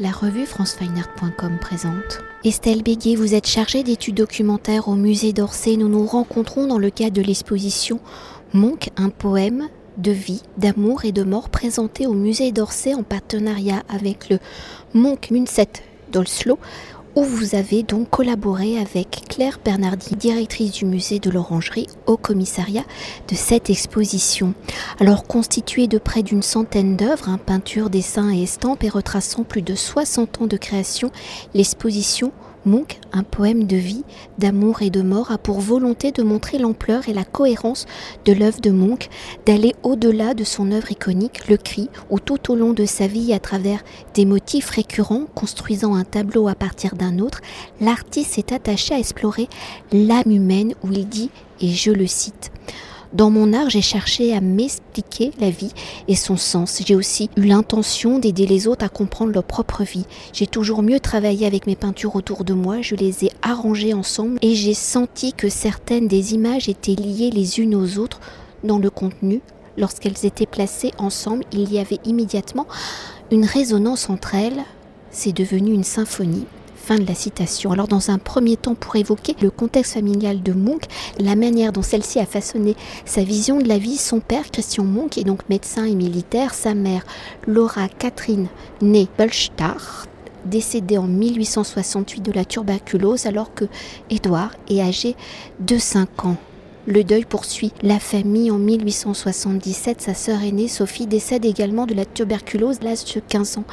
La revue francefineart.com présente. Estelle Béguet, vous êtes chargée d'études documentaires au musée d'Orsay. Nous nous rencontrons dans le cadre de l'exposition Monk, un poème de vie, d'amour et de mort présenté au musée d'Orsay en partenariat avec le Monk Munset d'Olslo où vous avez donc collaboré avec Claire Bernardi, directrice du musée de l'Orangerie, au commissariat de cette exposition. Alors constituée de près d'une centaine d'œuvres, hein, peintures, dessins et estampes, et retraçant plus de 60 ans de création, l'exposition Monk, un poème de vie, d'amour et de mort, a pour volonté de montrer l'ampleur et la cohérence de l'œuvre de Monk, d'aller au-delà de son œuvre iconique, le cri, où tout au long de sa vie, à travers des motifs récurrents, construisant un tableau à partir d'un autre, l'artiste s'est attaché à explorer l'âme humaine où il dit, et je le cite, dans mon art, j'ai cherché à m'expliquer la vie et son sens. J'ai aussi eu l'intention d'aider les autres à comprendre leur propre vie. J'ai toujours mieux travaillé avec mes peintures autour de moi, je les ai arrangées ensemble et j'ai senti que certaines des images étaient liées les unes aux autres dans le contenu. Lorsqu'elles étaient placées ensemble, il y avait immédiatement une résonance entre elles. C'est devenu une symphonie. Fin de la citation. Alors dans un premier temps, pour évoquer le contexte familial de Monk, la manière dont celle-ci a façonné sa vision de la vie, son père, Christian Monk, est donc médecin et militaire, sa mère, Laura Catherine, née Bolstar, décédée en 1868 de la tuberculose alors que Édouard est âgé de 5 ans. Le deuil poursuit la famille. En 1877, sa sœur aînée, Sophie, décède également de la tuberculose à l'âge de 15 ans.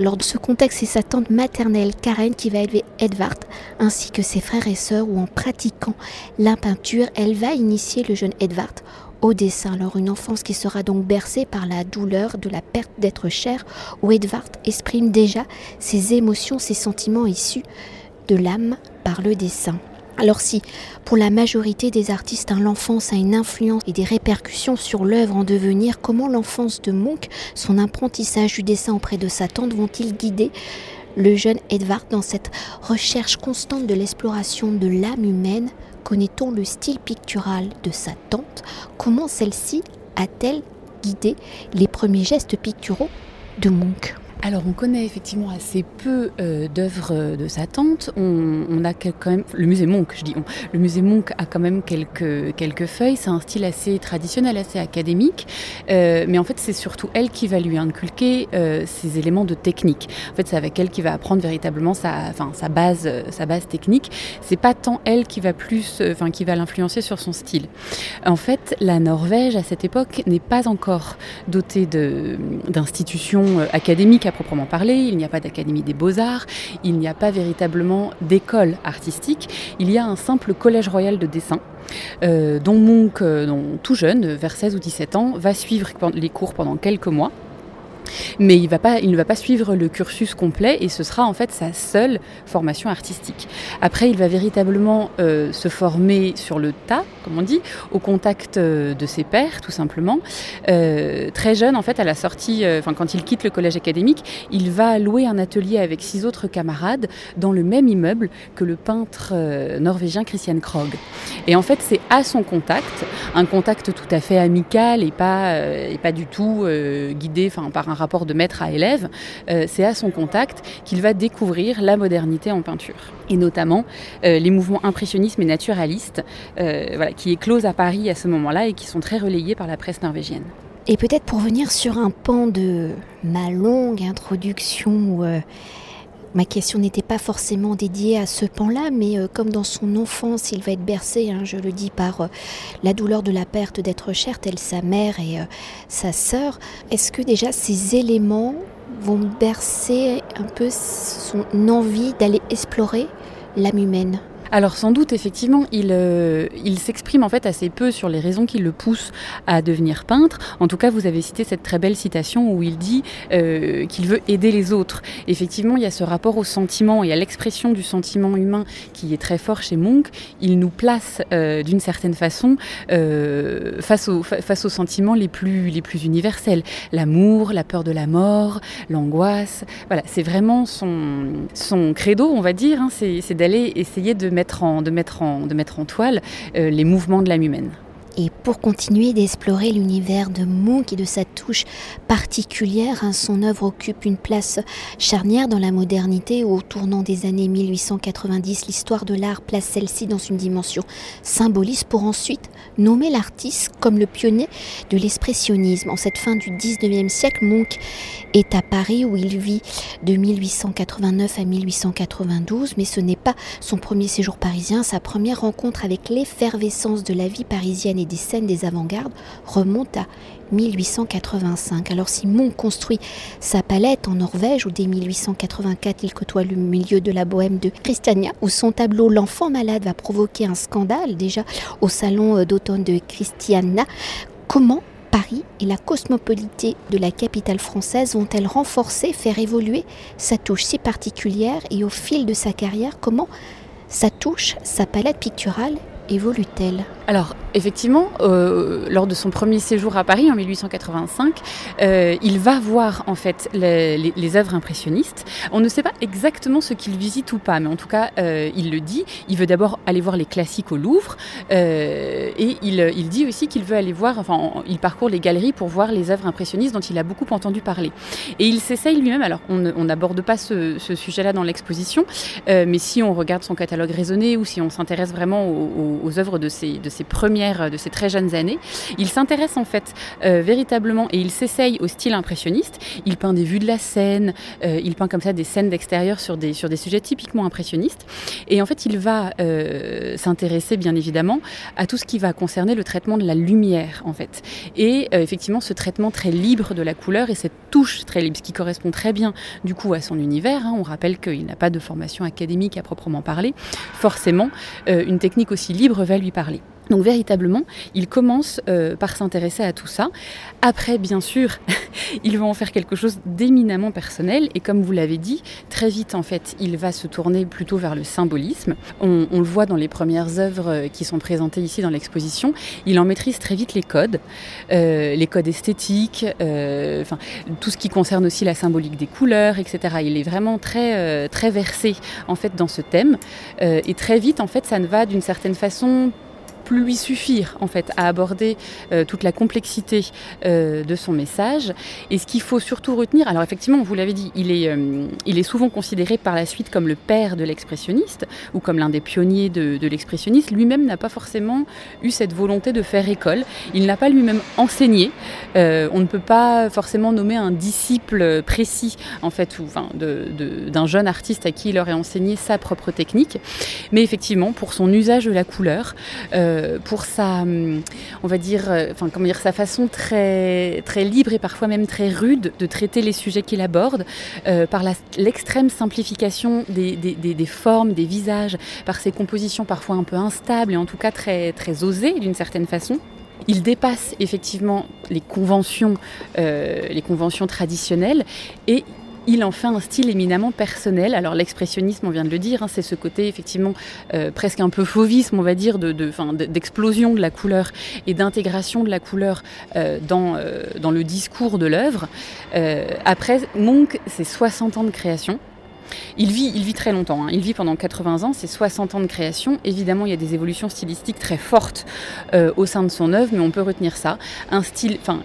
Lors de ce contexte, c'est sa tante maternelle, Karen, qui va élever Edvard, ainsi que ses frères et sœurs, où en pratiquant la peinture, elle va initier le jeune Edvard au dessin. Alors une enfance qui sera donc bercée par la douleur de la perte d'être cher, où Edvard exprime déjà ses émotions, ses sentiments issus de l'âme par le dessin. Alors si, pour la majorité des artistes, hein, l'enfance a une influence et des répercussions sur l'œuvre en devenir, comment l'enfance de Monk, son apprentissage du dessin auprès de sa tante vont-ils guider le jeune Edvard dans cette recherche constante de l'exploration de l'âme humaine? Connaît-on le style pictural de sa tante? Comment celle-ci a-t-elle guidé les premiers gestes picturaux de Monk? Alors on connaît effectivement assez peu euh, d'œuvres euh, de sa tante. On, a quand même le musée Monk, je dis. Le musée Monk a quand même quelques quelques feuilles. C'est un style assez traditionnel, assez académique. Euh, mais en fait c'est surtout elle qui va lui inculquer ces éléments de technique. En fait c'est avec elle qui va apprendre véritablement sa base sa base technique. C'est pas tant elle qui va plus enfin qui va l'influencer sur son style. En fait la Norvège à cette époque n'est pas encore dotée d'institutions académiques proprement parler, il n'y a pas d'académie des beaux-arts, il n'y a pas véritablement d'école artistique, il y a un simple collège royal de dessin. Euh, dont Monk, euh, tout jeune, vers 16 ou 17 ans, va suivre les cours pendant quelques mois mais il, ne va pas suivre le cursus complet et ce sera en fait sa seule formation artistique. Après, il va véritablement euh, se former sur le tas, comme on dit, au contact euh, de ses pairs, tout simplement. Euh, très jeune, en fait, à la sortie, enfin quand il quitte le collège académique, il va louer un atelier avec six autres camarades dans le même immeuble que le peintre norvégien Christian Krog. Et en fait, c'est à son contact, un contact tout à fait amical et pas, et pas du tout guidé par un rapport de maître à élève, euh, c'est à son contact qu'il va découvrir la modernité en peinture. Et notamment euh, les mouvements impressionnisme et naturalistes euh, qui éclosent à Paris à ce moment-là et qui sont très relayés par la presse norvégienne. Et peut-être pour venir sur un pan de ma longue introduction Ma question n'était pas forcément dédiée à ce pan-là, mais euh, comme dans son enfance, il va être bercé, hein, je le dis, par euh, la douleur de la perte d'être cher, telle sa mère et euh, sa sœur, est-ce que déjà ces éléments vont bercer un peu son envie d'aller explorer l'âme humaine? Alors sans doute, effectivement, il, euh, il s'exprime en fait assez peu sur les raisons qui le poussent à devenir peintre. En tout cas, vous avez cité cette très belle citation où il dit euh, qu'il veut aider les autres. Effectivement, il y a ce rapport au sentiment et à l'expression du sentiment humain qui est très fort chez Monk. Il nous place euh, d'une certaine façon face, aux, face aux sentiments les plus, les plus universels. L'amour, la peur de la mort, l'angoisse. Voilà, c'est vraiment son, son credo, on va dire. Hein. c'est d'aller essayer de de, mettre en, toile euh, les mouvements de l'âme humaine. Et pour continuer d'explorer l'univers de Munch et de sa touche particulière, hein, son œuvre occupe une place charnière dans la modernité. Au tournant des années 1890, l'histoire de l'art place celle-ci dans une dimension symboliste pour ensuite nommer l'artiste comme le pionnier de l'expressionnisme. En cette fin du 19e siècle, Munch est à Paris où il vit de 1889 à 1892, mais ce n'est pas son premier séjour parisien, sa première rencontre avec l'effervescence de la vie parisienne des scènes des avant-gardes remonte à 1885. Alors Simon construit sa palette en Norvège où dès 1884 il côtoie le milieu de la bohème de Christiania où son tableau L'enfant malade va provoquer un scandale déjà au salon euh, d'automne de Christiania. Comment Paris et la cosmopolité de la capitale française vont-elles renforcer, faire évoluer sa touche si particulière et au fil de sa carrière, comment sa touche, sa palette picturale évolue-t-elle? Alors, effectivement, euh, lors de son premier séjour à Paris en 1885, euh, il va voir en fait les, œuvres impressionnistes. On ne sait pas exactement ce qu'il visite ou pas, mais en tout cas, euh, il le dit. Il veut d'abord aller voir les classiques au Louvre et il, dit aussi qu'il veut aller voir, enfin, il parcourt les galeries pour voir les œuvres impressionnistes dont il a beaucoup entendu parler. Et il s'essaye lui-même. Alors, on n'aborde pas ce, sujet-là dans l'exposition, mais si on regarde son catalogue raisonné ou si on s'intéresse vraiment aux, œuvres de ses, de ses premiers de ses très jeunes années. Il s'intéresse en fait euh, véritablement et il s'essaye au style impressionniste. Il peint des vues de la scène, euh, il peint comme ça des scènes d'extérieur sur des, sur des sujets typiquement impressionnistes. Et en fait, il va euh, s'intéresser bien évidemment à tout ce qui va concerner le traitement de la lumière en fait. Et effectivement, ce traitement très libre de la couleur et cette touche très libre, ce qui correspond très bien du coup à son univers. Hein. On rappelle qu'il n'a pas de formation académique à proprement parler. Forcément, une technique aussi libre va lui parler. Donc véritablement, il commence euh, par s'intéresser à tout ça. Après, bien sûr, il va en faire quelque chose d'éminemment personnel. Et comme vous l'avez dit, très vite, en fait, il va se tourner plutôt vers le symbolisme. On, le voit dans les premières œuvres euh, qui sont présentées ici dans l'exposition. Il en maîtrise très vite les codes, euh, les codes esthétiques, enfin, tout ce qui concerne aussi la symbolique des couleurs, etc. Il est vraiment très, très versé, en fait, dans ce thème. et très vite, en fait, ça ne va d'une certaine façon lui suffire en fait à aborder euh, toute la complexité euh, de son message. Et ce qu'il faut surtout retenir, alors effectivement, vous l'avez dit, il est, euh, il est souvent considéré par la suite comme le père de l'expressionniste ou comme l'un des pionniers de, l'expressionniste. Lui-même n'a pas forcément eu cette volonté de faire école. Il n'a pas lui-même enseigné. on ne peut pas forcément nommer un disciple précis en fait, ou enfin, d'un jeune artiste à qui il aurait enseigné sa propre technique. Mais effectivement, pour son usage de la couleur, pour sa, on va dire, euh, enfin comment dire, sa façon très très libre et parfois même très rude de traiter les sujets qu'il aborde, euh, par l'extrême simplification des, des, formes, des visages, par ses compositions parfois un peu instables et en tout cas très très osées d'une certaine façon. Il dépasse effectivement les conventions, les conventions traditionnelles et il en fait un style éminemment personnel. Alors l'expressionnisme, on vient de le dire, hein, c'est ce côté effectivement euh, presque un peu fauvisme, on va dire, d'explosion de, de, la couleur et d'intégration de la couleur euh, dans, euh, dans le discours de l'œuvre. après, Monk, c'est 60 ans de création. Il vit, il vit très longtemps, hein. il vit pendant 80 ans, c'est 60 ans de création. Évidemment, il y a des évolutions stylistiques très fortes au sein de son œuvre, mais on peut retenir ça. Un style, enfin,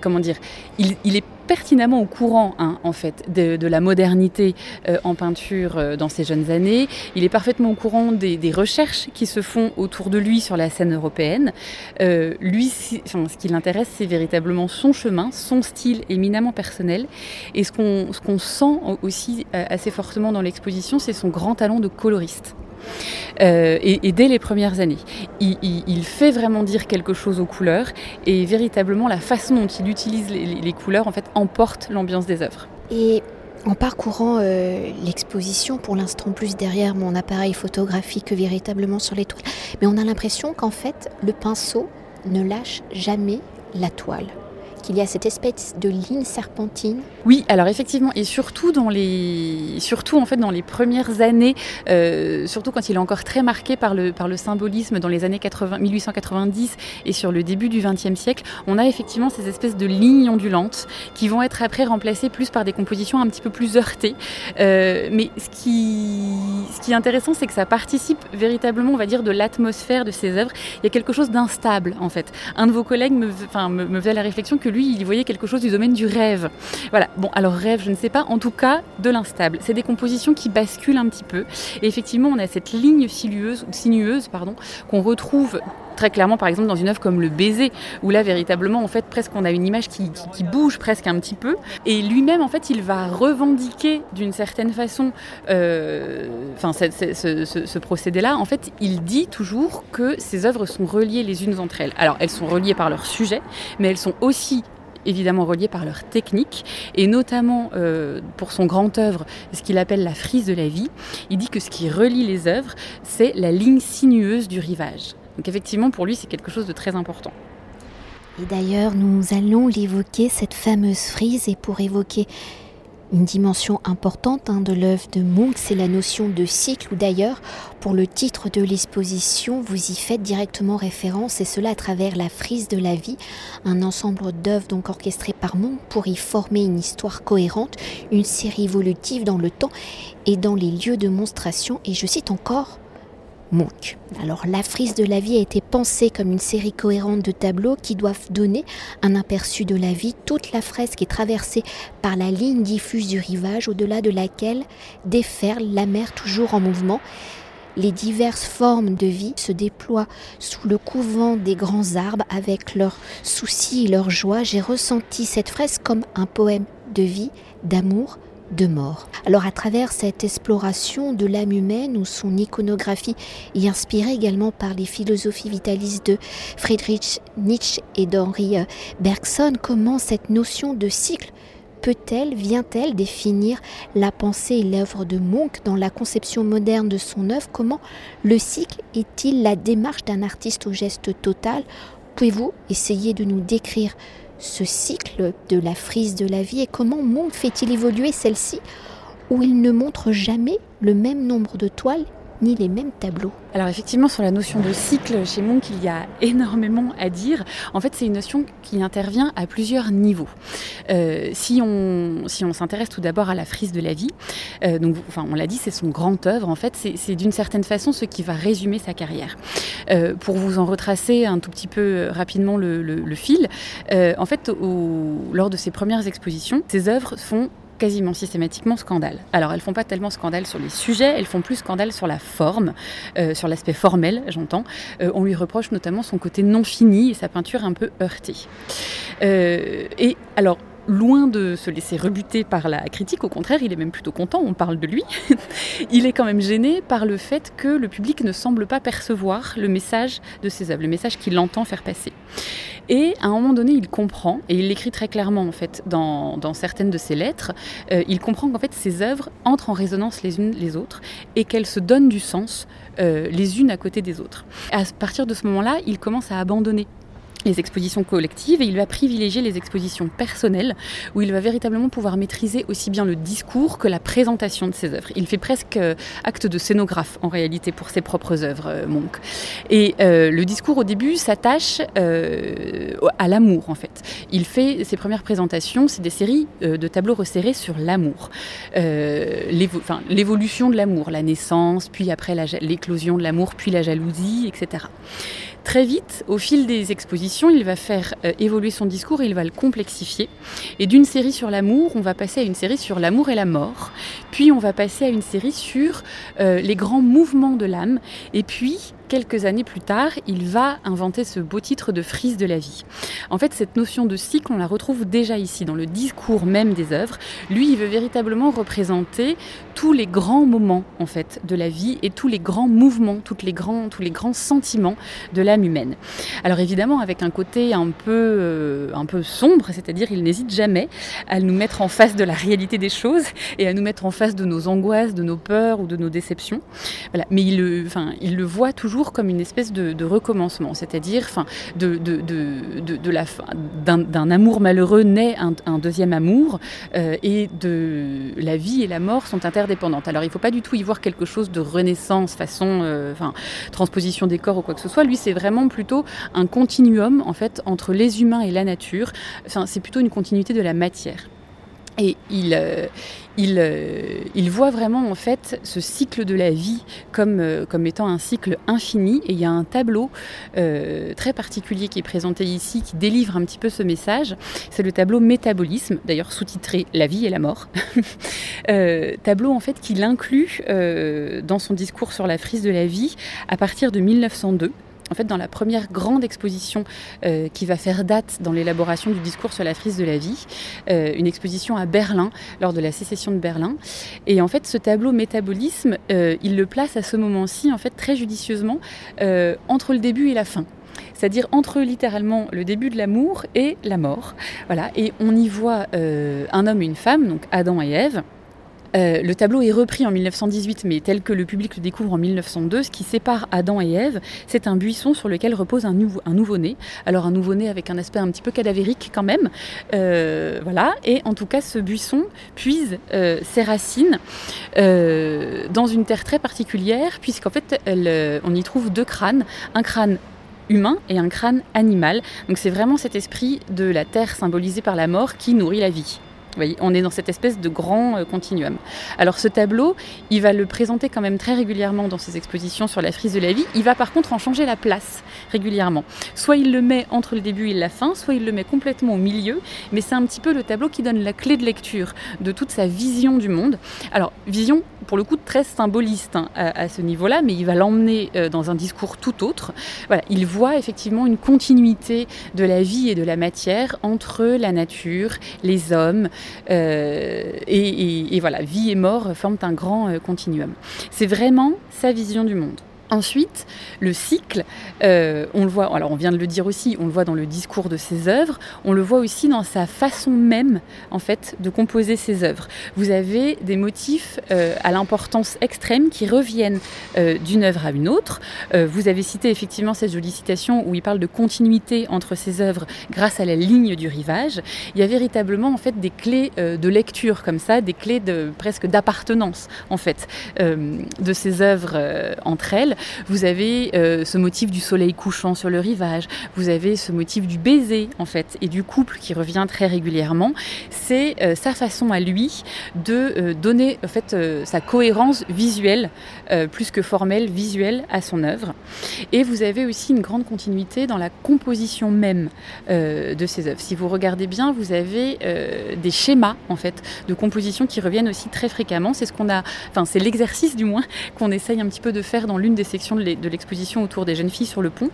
comment dire, il, il est pertinemment au courant hein, en fait de, la modernité euh, en peinture euh, dans ses jeunes années. Il est parfaitement au courant des, recherches qui se font autour de lui sur la scène européenne. Euh, lui, ce qui l'intéresse, c'est véritablement son chemin, son style éminemment personnel. Et ce qu'on ce qu'on sent aussi assez fortement dans l'exposition, c'est son grand talent de coloriste. Euh, et, dès les premières années, il, fait vraiment dire quelque chose aux couleurs et véritablement la façon dont il utilise les, couleurs en fait emporte l'ambiance des œuvres. Et en parcourant euh, l'exposition, pour l'instant plus derrière mon appareil photographique que véritablement sur les toiles, mais on a l'impression qu'en fait le pinceau ne lâche jamais la toile qu'il y a cette espèce de ligne serpentine. Oui, alors effectivement, et surtout dans les, surtout en fait dans les premières années, euh, surtout quand il est encore très marqué par le, par le symbolisme dans les années 80, 1890 et sur le début du XXe siècle, on a effectivement ces espèces de lignes ondulantes qui vont être après remplacées plus par des compositions un petit peu plus heurtées. Euh, mais ce qui, ce qui est intéressant, c'est que ça participe véritablement, on va dire, de l'atmosphère de ces œuvres. Il y a quelque chose d'instable en fait. Un de vos collègues me, enfin, me, me faisait la réflexion que lui, il voyait quelque chose du domaine du rêve. Voilà. Bon, alors rêve, je ne sais pas. En tout cas, de l'instable. C'est des compositions qui basculent un petit peu. Et effectivement, on a cette ligne sinueuse, sinueuse pardon, qu'on retrouve très clairement par exemple dans une œuvre comme Le Baiser, où là véritablement en fait presque on a une image qui, bouge presque un petit peu. Et lui-même en fait il va revendiquer d'une certaine façon euh, enfin, ce, procédé-là. En fait il dit toujours que ces œuvres sont reliées les unes entre elles. Alors elles sont reliées par leur sujet, mais elles sont aussi évidemment reliées par leur technique, et notamment euh, pour son grand œuvre, ce qu'il appelle la frise de la vie, il dit que ce qui relie les œuvres, c'est la ligne sinueuse du rivage. Donc effectivement, pour lui, c'est quelque chose de très important. Et d'ailleurs, nous allons l'évoquer, cette fameuse frise, et pour évoquer une dimension importante hein, de l'œuvre de Munch, c'est la notion de cycle, ou d'ailleurs, pour le titre de l'exposition, vous y faites directement référence, et cela à travers la frise de la vie, un ensemble d'œuvres donc orchestrées par Munch pour y former une histoire cohérente, une série évolutive dans le temps et dans les lieux de monstration, et je cite encore Alors la frise de la vie a été pensée comme une série cohérente de tableaux qui doivent donner un aperçu de la vie. Toute la fresque est traversée par la ligne diffuse du rivage au-delà de laquelle déferle la mer toujours en mouvement. Les diverses formes de vie se déploient sous le couvent des grands arbres avec leurs soucis et leurs joies. J'ai ressenti cette fresque comme un poème de vie, d'amour, de mort. Alors à travers cette exploration de l'âme humaine ou son iconographie est inspirée également par les philosophies vitalistes de Friedrich Nietzsche et d'Henri Bergson, comment cette notion de cycle peut-elle, vient-elle définir la pensée et l'œuvre de Munch dans la conception moderne de son œuvre? Comment le cycle est-il la démarche d'un artiste au geste total? Pouvez-vous essayer de nous décrire ce cycle de la frise de la vie et comment Munch fait-il évoluer celle-ci où il ne montre jamais le même nombre de toiles ni les mêmes tableaux. Alors effectivement, sur la notion de cycle, chez Munch, il y a énormément à dire. En fait, c'est une notion qui intervient à plusieurs niveaux. Euh, si on, si on s'intéresse tout d'abord à la frise de la vie, euh, on l'a dit, c'est son grand œuvre. En fait, c'est d'une certaine façon ce qui va résumer sa carrière. Euh, pour vous en retracer un tout petit peu rapidement le, le, fil, en fait, lors de ses premières expositions, ses œuvres font quasiment systématiquement scandale. Alors elles font pas tellement scandale sur les sujets, elles font plus scandale sur la forme, euh, sur l'aspect formel, j'entends. Euh, on lui reproche notamment son côté non fini et sa peinture un peu heurtée. Euh, et alors loin de se laisser rebuter par la critique, au contraire, il est même plutôt content, on parle de lui. il est quand même gêné par le fait que le public ne semble pas percevoir le message de ses œuvres, le message qu'il entend faire passer. Et à un moment donné, il comprend, et il l'écrit très clairement en fait dans, certaines de ses lettres, euh, il comprend qu'en fait ces œuvres entrent en résonance les unes les autres et qu'elles se donnent du sens euh, les unes à côté des autres. À partir de ce moment-là, il commence à abandonner les expositions collectives et il va privilégier les expositions personnelles où il va véritablement pouvoir maîtriser aussi bien le discours que la présentation de ses œuvres. Il fait presque euh, acte de scénographe en réalité pour ses propres œuvres, euh, Monk. Et euh, le discours au début s'attache euh, à l'amour en fait. Il fait ses premières présentations, c'est des séries euh, de tableaux resserrés sur l'amour, l'évolution de l'amour, la naissance, puis après l'éclosion de l'amour, puis la jalousie, etc. Très vite, au fil des expositions, il va faire euh, évoluer son discours il va le complexifier. Et d'une série sur l'amour, on va passer à une série sur l'amour et la mort. Puis on va passer à une série sur euh, les grands mouvements de l'âme. Et puis, quelques années plus tard, il va inventer ce beau titre de frise de la vie. En fait, cette notion de cycle, on la retrouve déjà ici, dans le discours même des œuvres. Lui, il veut véritablement représenter tous les grands moments, en fait, de la vie et tous les grands mouvements, toutes les grands, tous les grands sentiments de l'âme humaine. Alors évidemment, avec un côté un peu, euh, un peu sombre, c'est-à-dire il n'hésite jamais à nous mettre en face de la réalité des choses et à nous mettre en face de nos angoisses, de nos peurs ou de nos déceptions. Voilà. Mais il, enfin, il le voit toujours comme une espèce de, recommencement, c'est-à-dire de, de, de, d'un amour malheureux naît un, deuxième amour euh, et de la vie et la mort sont interdépendantes. Alors il ne faut pas du tout y voir quelque chose de renaissance, façon euh, transposition des corps ou quoi que ce soit. Lui, c'est vraiment plutôt un continuum en fait entre les humains et la nature. C'est plutôt une continuité de la matière. Et il, euh, euh, il, voit vraiment en fait ce cycle de la vie comme, euh, comme étant un cycle infini. Et il y a un tableau très particulier qui est présenté ici qui délivre un petit peu ce message. C'est le tableau Métabolisme, d'ailleurs sous-titré La vie et la mort. tableau en fait qu'il inclut dans son discours sur la frise de la vie à partir de 1902 en fait, dans la première grande exposition euh, qui va faire date dans l'élaboration du discours sur la frise de la vie, euh, une exposition à Berlin, lors de la sécession de Berlin. Et en fait, ce tableau métabolisme, euh, il le place à ce moment-ci, en fait, très judicieusement, entre le début et la fin c'est-à-dire entre littéralement le début de l'amour et la mort. Voilà, et on y voit un homme et une femme, donc Adam et Ève, euh, le tableau est repris en 1918, mais tel que le public le découvre en 1902, ce qui sépare Adam et Ève, c'est un buisson sur lequel repose un, nouveau-né. Alors un nouveau-né avec un aspect un petit peu cadavérique quand même. Euh, voilà. Et en tout cas, ce buisson puise euh, ses racines dans une terre très particulière, puisqu'en fait, on y trouve deux crânes. Un crâne humain et un crâne animal. Donc c'est vraiment cet esprit de la terre symbolisée par la mort qui nourrit la vie on est dans cette espèce de grand euh, continuum. Alors ce tableau, il va le présenter quand même très régulièrement dans ses expositions sur la frise de la vie. Il va par contre en changer la place régulièrement. Soit il le met entre le début et la fin, soit il le met complètement au milieu. Mais c'est un petit peu le tableau qui donne la clé de lecture de toute sa vision du monde. Alors vision pour le coup très symboliste hein, à, ce niveau-là, mais il va l'emmener euh, dans un discours tout autre. Voilà, il voit effectivement une continuité de la vie et de la matière entre la nature, les hommes, euh, et, voilà, vie et mort forment un grand euh, continuum. C'est vraiment sa vision du monde. Ensuite, le cycle, euh, on le voit, alors on vient de le dire aussi, on le voit dans le discours de ses œuvres, on le voit aussi dans sa façon même, en fait, de composer ses œuvres. Vous avez des motifs euh, à l'importance extrême qui reviennent euh, d'une œuvre à une autre. vous avez cité effectivement cette jolie citation où il parle de continuité entre ses œuvres grâce à la ligne du rivage. Il y a véritablement en fait des clés de lecture comme ça, des clés de presque d'appartenance en fait de ces œuvres entre elles. Vous avez euh, ce motif du soleil couchant sur le rivage, vous avez ce motif du baiser en fait et du couple qui revient très régulièrement. C'est euh, sa façon à lui de euh, donner en fait sa cohérence visuelle plus que formelle visuelle à son œuvre. Et vous avez aussi une grande continuité dans la composition même de ses œuvres. Si vous regardez bien, vous avez des schémas en fait de composition qui reviennent aussi très fréquemment. C'est ce qu'on a, enfin c'est l'exercice du moins qu'on essaye un petit peu de faire dans l'une des section de l'exposition autour des jeunes filles sur le pont.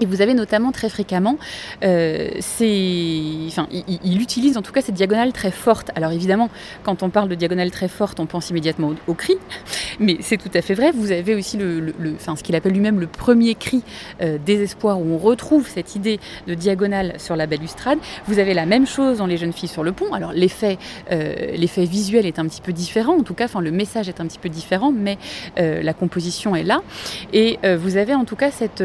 Et vous avez notamment très fréquemment, euh, enfin, il, utilise en tout cas cette diagonale très forte. Alors évidemment, quand on parle de diagonale très forte, on pense immédiatement au, cri, mais c'est tout à fait vrai. Vous avez aussi le, enfin, ce qu'il appelle lui-même le premier cri euh, désespoir, où on retrouve cette idée de diagonale sur la balustrade. Vous avez la même chose dans Les jeunes filles sur le pont. Alors l'effet, euh, l'effet visuel est un petit peu différent, en tout cas, enfin, le message est un petit peu différent, mais la composition est là. Et vous avez en tout cas cette,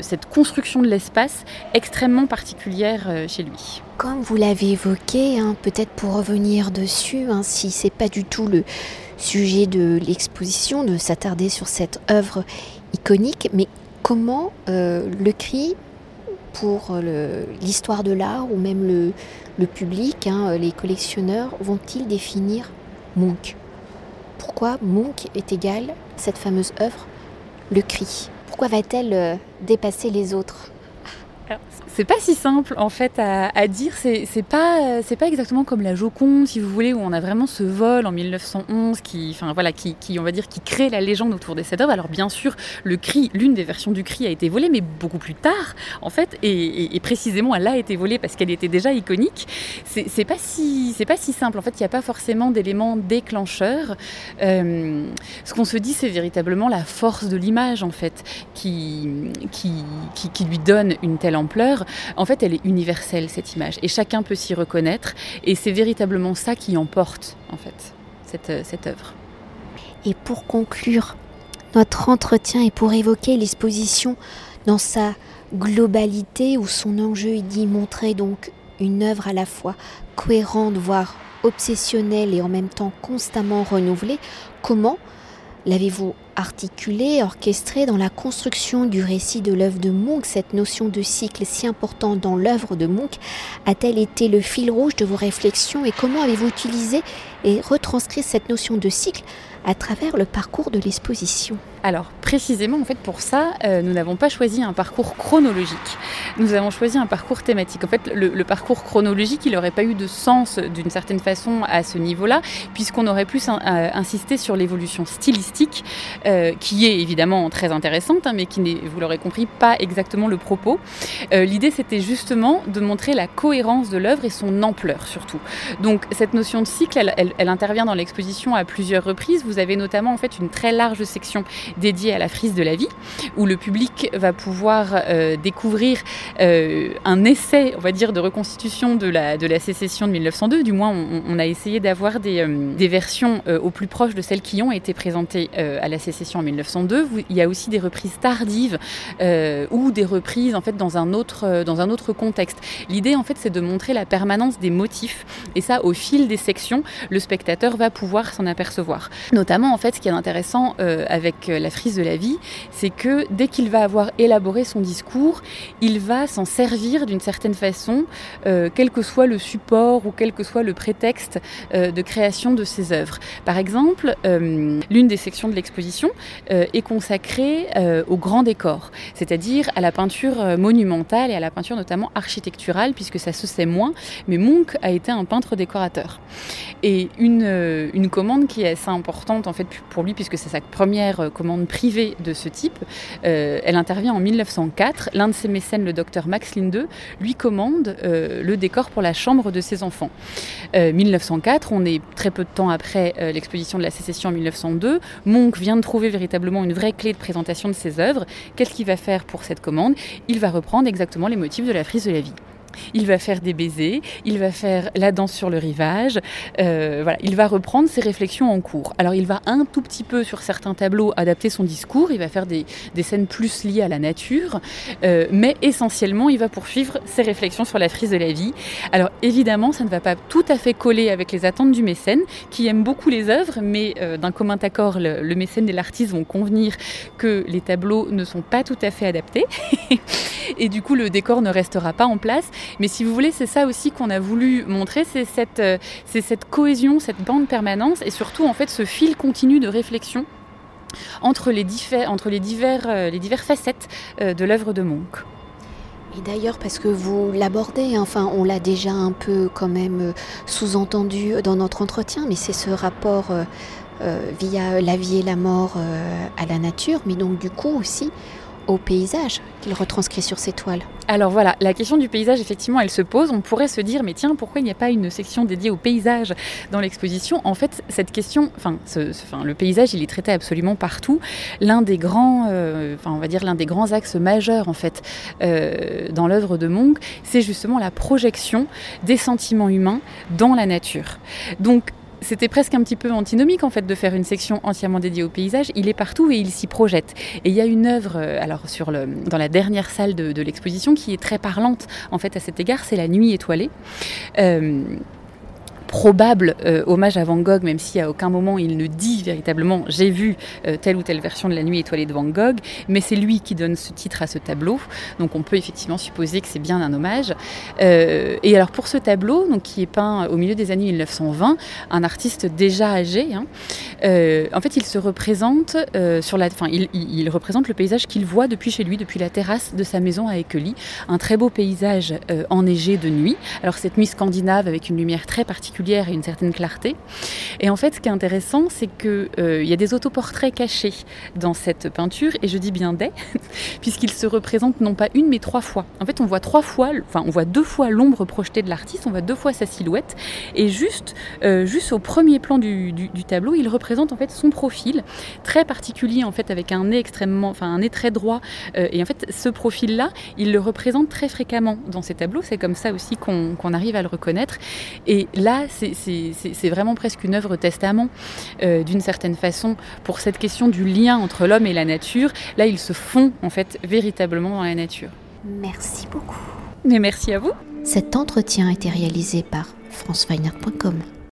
cette construction de l'espace extrêmement particulière euh, chez lui. Comme vous l'avez évoqué, hein, peut-être pour revenir dessus, hein, si c'est pas du tout le sujet de l'exposition, de s'attarder sur cette œuvre iconique, mais comment euh, le cri pour l'histoire de l'art ou même le, public, hein, les collectionneurs, vont-ils définir Munch? Pourquoi Munch est égal à cette fameuse œuvre, le cri? Pourquoi va-t-elle euh, dépasser les autres? C'est pas si simple en fait à, dire. C'est pas c'est pas exactement comme la Joconde, si vous voulez, où on a vraiment ce vol en 1911 qui, enfin voilà, qui, on va dire qui crée la légende autour de cette œuvre. Alors bien sûr, le cri, l'une des versions du cri a été volée, mais beaucoup plus tard en fait, et, précisément elle a été volée parce qu'elle était déjà iconique. C'est pas si c'est pas si simple. En fait, il n'y a pas forcément d'éléments déclencheurs. Euh, ce qu'on se dit, c'est véritablement la force de l'image en fait qui, qui, qui lui donne une telle ampleur en fait, elle est universelle, cette image, et chacun peut s'y reconnaître, et c'est véritablement ça qui emporte, en fait, cette, euh, cette œuvre. Et pour conclure notre entretien est pour évoquer l'exposition dans sa globalité où son enjeu est d'y montrer donc une œuvre à la fois cohérente, voire obsessionnelle et en même temps constamment renouvelée. Comment l'avez-vous articulé, orchestré dans la construction du récit de l'œuvre de Munch? Cette notion de cycle si importante dans l'œuvre de Munch a-t-elle été le fil rouge de vos réflexions et comment avez-vous utilisé et retranscrit cette notion de cycle à travers le parcours de l'exposition? Alors précisément, en fait, pour ça, euh, nous n'avons pas choisi un parcours chronologique. Nous avons choisi un parcours thématique. En fait, le, parcours chronologique, il n'aurait pas eu de sens d'une certaine façon à ce niveau-là, puisqu'on aurait plus euh, insisté sur l'évolution stylistique, euh, qui est évidemment très intéressante, hein, mais qui n'est, vous l'aurez compris, pas exactement le propos. L'idée, c'était justement de montrer la cohérence de l'œuvre et son ampleur surtout. Donc cette notion de cycle, elle, elle intervient dans l'exposition à plusieurs reprises. Vous avez notamment en fait une très large section dédié à la frise de la vie, où le public va pouvoir euh, découvrir euh, un essai, on va dire, de reconstitution de la, de la sécession de 1902. Du moins, on, a essayé d'avoir des, euh, des, versions au plus proches de celles qui ont été présentées à la sécession en 1902. Il y a aussi des reprises tardives ou des reprises en fait dans un autre, dans un autre contexte. L'idée, en fait, c'est de montrer la permanence des motifs, et ça, au fil des sections, le spectateur va pouvoir s'en apercevoir. Notamment, en fait, ce qui est intéressant avec la frise de la vie, c'est que dès qu'il va avoir élaboré son discours, il va s'en servir d'une certaine façon, euh, quel que soit le support ou quel que soit le prétexte euh, de création de ses œuvres. Par exemple, euh, l'une des sections de l'exposition est consacrée au grand décor, c'est-à-dire à la peinture monumentale et à la peinture notamment architecturale, puisque ça se sait moins, mais Munch a été un peintre décorateur. Et une, une commande qui est assez importante en fait pour lui, puisque c'est sa première commande privée de ce type. Euh, elle intervient en 1904. L'un de ses mécènes, le docteur Max Linde, lui commande euh, le décor pour la chambre de ses enfants. 1904, euh, on est très peu de temps après l'exposition de la sécession en 1902. Monk vient de trouver véritablement une vraie clé de présentation de ses œuvres. Qu'est-ce qu'il va faire pour cette commande? Il va reprendre exactement les motifs de la frise de la vie. Il va faire des baisers, il va faire la danse sur le rivage, euh, voilà, il va reprendre ses réflexions en cours. Alors il va un tout petit peu sur certains tableaux adapter son discours, il va faire des, scènes plus liées à la nature, euh, mais essentiellement il va poursuivre ses réflexions sur la frise de la vie. Alors évidemment ça ne va pas tout à fait coller avec les attentes du mécène, qui aime beaucoup les œuvres, mais euh, d'un commun accord le mécène et l'artiste vont convenir que les tableaux ne sont pas tout à fait adaptés, et du coup le décor ne restera pas en place. Mais si vous voulez, c'est ça aussi qu'on a voulu montrer, c'est cette, euh, cette cohésion, cette bande permanence et surtout en fait ce fil continu de réflexion entre les, les, divers, euh, les diverses facettes euh, de l'œuvre de Monk. Et d'ailleurs, parce que vous l'abordez, enfin, on l'a déjà un peu quand même sous-entendu dans notre entretien, mais c'est ce rapport via la vie et la mort à la nature, mais donc du coup aussi au paysage qu'il retranscrit sur ses toiles. Alors voilà, la question du paysage, effectivement, elle se pose. On pourrait se dire, mais tiens, pourquoi il n'y a pas une section dédiée au paysage dans l'exposition? En fait, cette question, enfin, le paysage, il est traité absolument partout. L'un des grands, euh, enfin, on va dire l'un des grands axes majeurs, en fait, euh, dans l'œuvre de Monk, c'est justement la projection des sentiments humains dans la nature. Donc, c'était presque un petit peu antinomique en fait de faire une section entièrement dédiée au paysage. Il est partout et il s'y projette. Et il y a une œuvre, euh, alors dans la dernière salle de, l'exposition, qui est très parlante en fait à cet égard, c'est la nuit étoilée. Euh, probable euh, hommage à Van Gogh, même si à aucun moment il ne dit véritablement j'ai vu euh, telle ou telle version de La Nuit étoilée de Van Gogh, mais c'est lui qui donne ce titre à ce tableau, donc on peut effectivement supposer que c'est bien un hommage. Euh, et alors pour ce tableau, donc qui est peint au milieu des années 1920, un artiste déjà âgé, hein, en fait il se représente sur la, enfin il, représente le paysage qu'il voit depuis chez lui, depuis la terrasse de sa maison à Équely, un très beau paysage enneigé de nuit. Alors cette nuit scandinave avec une lumière très particulière et une certaine clarté. Et en fait, ce qui est intéressant, c'est qu'il euh, y a des autoportraits cachés dans cette peinture, et je dis bien des, puisqu'ils se représentent non pas une, mais trois fois. En fait, on voit trois fois, enfin, on voit deux fois l'ombre projetée de l'artiste, on voit deux fois sa silhouette, et juste, euh, juste au premier plan du, tableau, il représente en fait son profil, très particulier en fait, avec un nez extrêmement, enfin un nez très droit, euh, et en fait, ce profil-là, il le représente très fréquemment dans ses tableaux. C'est comme ça aussi qu'on arrive à le reconnaître. Et là, c'est vraiment presque une œuvre testament, euh, d'une certaine façon, pour cette question du lien entre l'homme et la nature. Là, ils se font en fait véritablement dans la nature. Merci beaucoup. Mais merci à vous. Cet entretien a été réalisé par franceweiner.com.